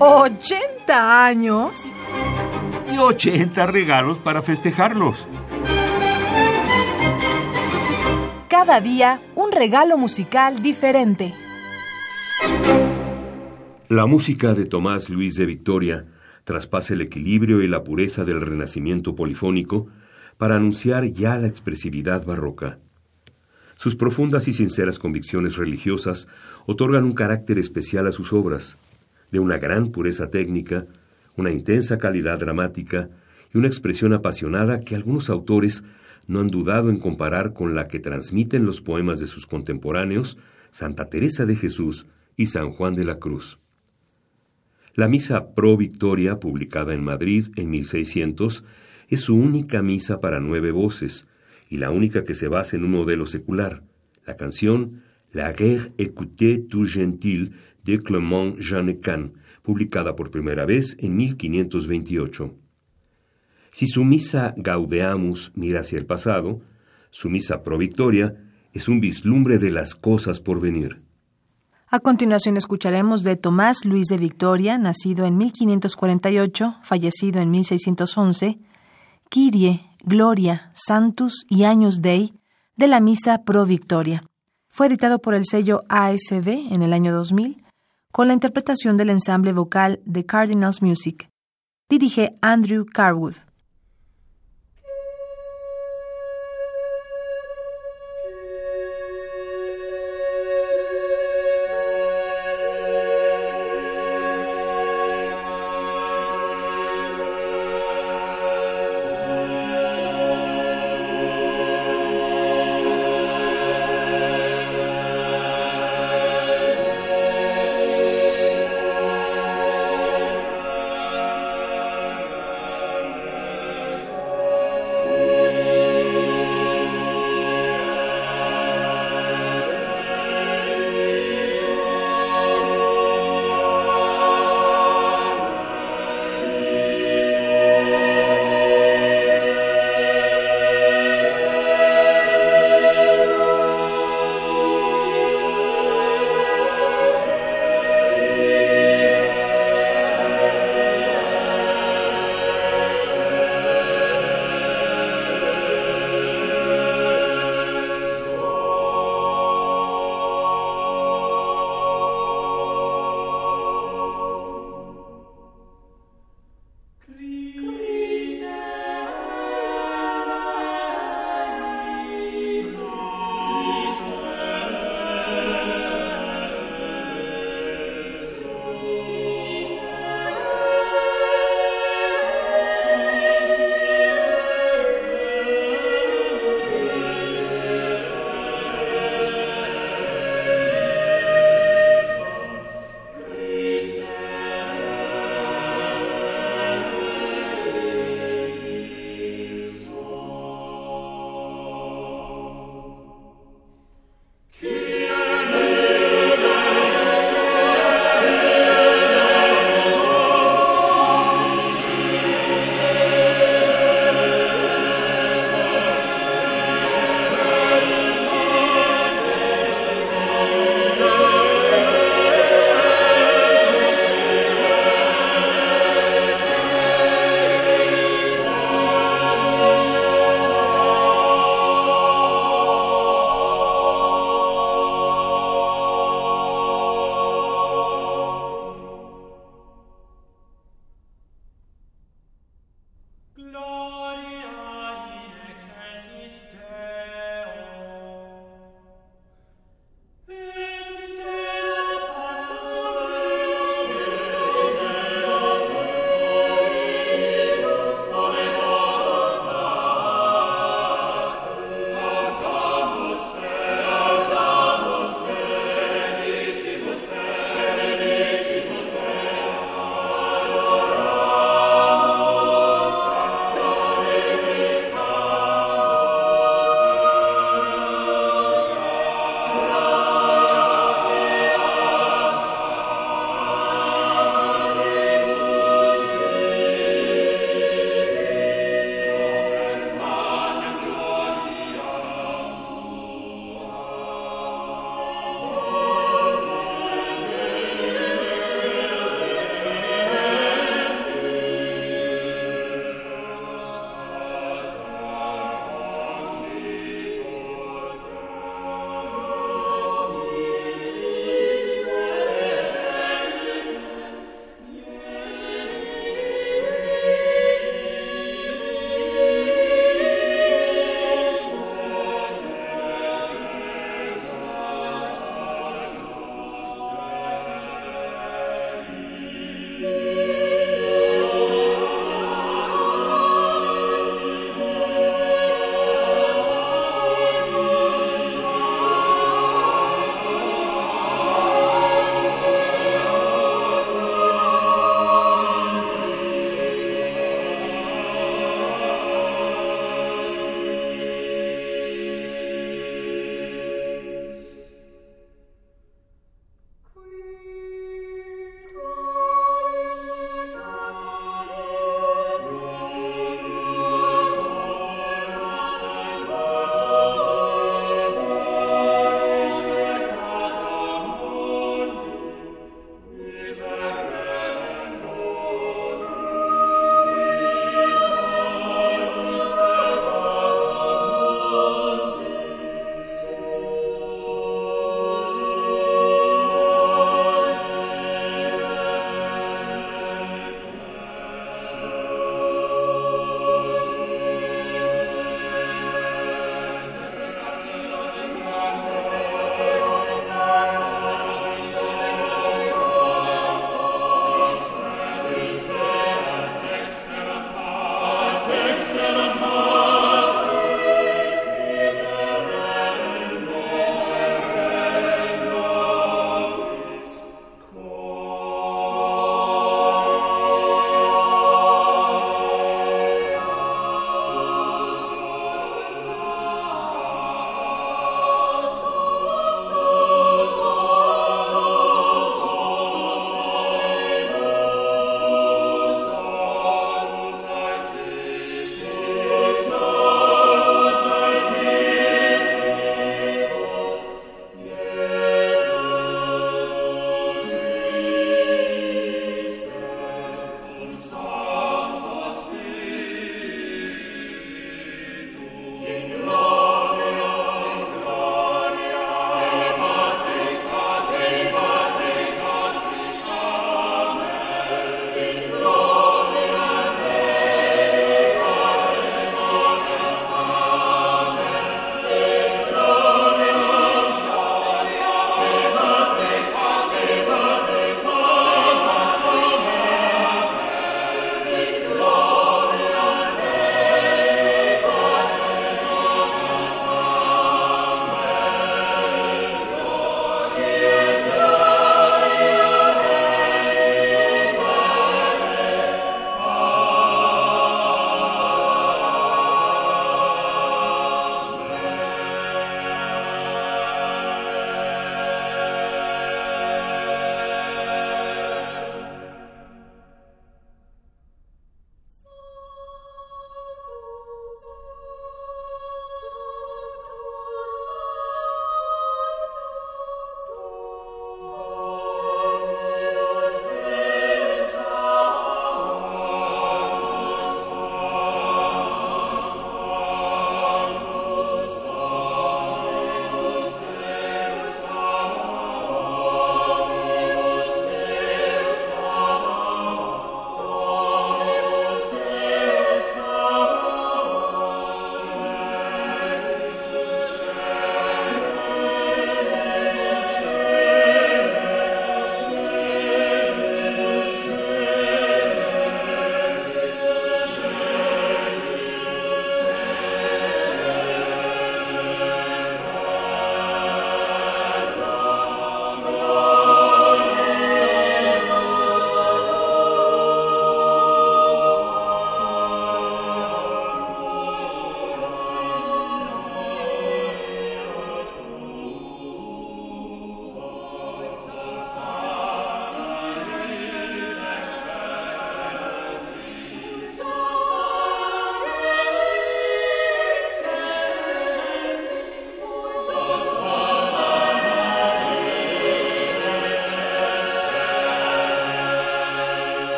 ¿80 años? Y 80 regalos para festejarlos. Cada día un regalo musical diferente. La música de Tomás Luis de Victoria traspasa el equilibrio y la pureza del renacimiento polifónico para anunciar ya la expresividad barroca. Sus profundas y sinceras convicciones religiosas otorgan un carácter especial a sus obras, de una gran pureza técnica, una intensa calidad dramática y una expresión apasionada que algunos autores no han dudado en comparar con la que transmiten los poemas de sus contemporáneos Santa Teresa de Jesús y San Juan de la Cruz. La misa Pro Victoria, publicada en Madrid en 1600, es su única misa para nueve voces, y la única que se basa en un modelo secular, la canción La guerre écoutée tout gentil de Clement Jeannequin, publicada por primera vez en 1528. Si su misa Gaudeamus mira hacia el pasado, su misa Pro Victoria es un vislumbre de las cosas por venir. A continuación escucharemos de Tomás Luis de Victoria, nacido en 1548, fallecido en 1611, Kyrie, Gloria, Santus y Años Dei de la Misa Pro Victoria. Fue editado por el sello ASB en el año 2000, con la interpretación del ensamble vocal de Cardinals Music. Dirige Andrew Carwood.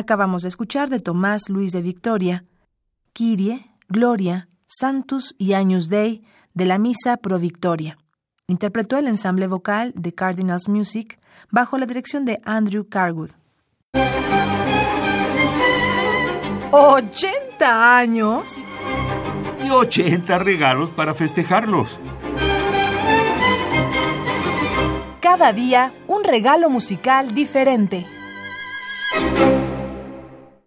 Acabamos de escuchar de Tomás Luis de Victoria, Kyrie, Gloria, Santus y Agnus Dei de la Misa Pro Victoria. Interpretó el ensamble vocal de Cardinals Music bajo la dirección de Andrew Carwood. ¿80 años? Y 80 regalos para festejarlos. Cada día un regalo musical diferente.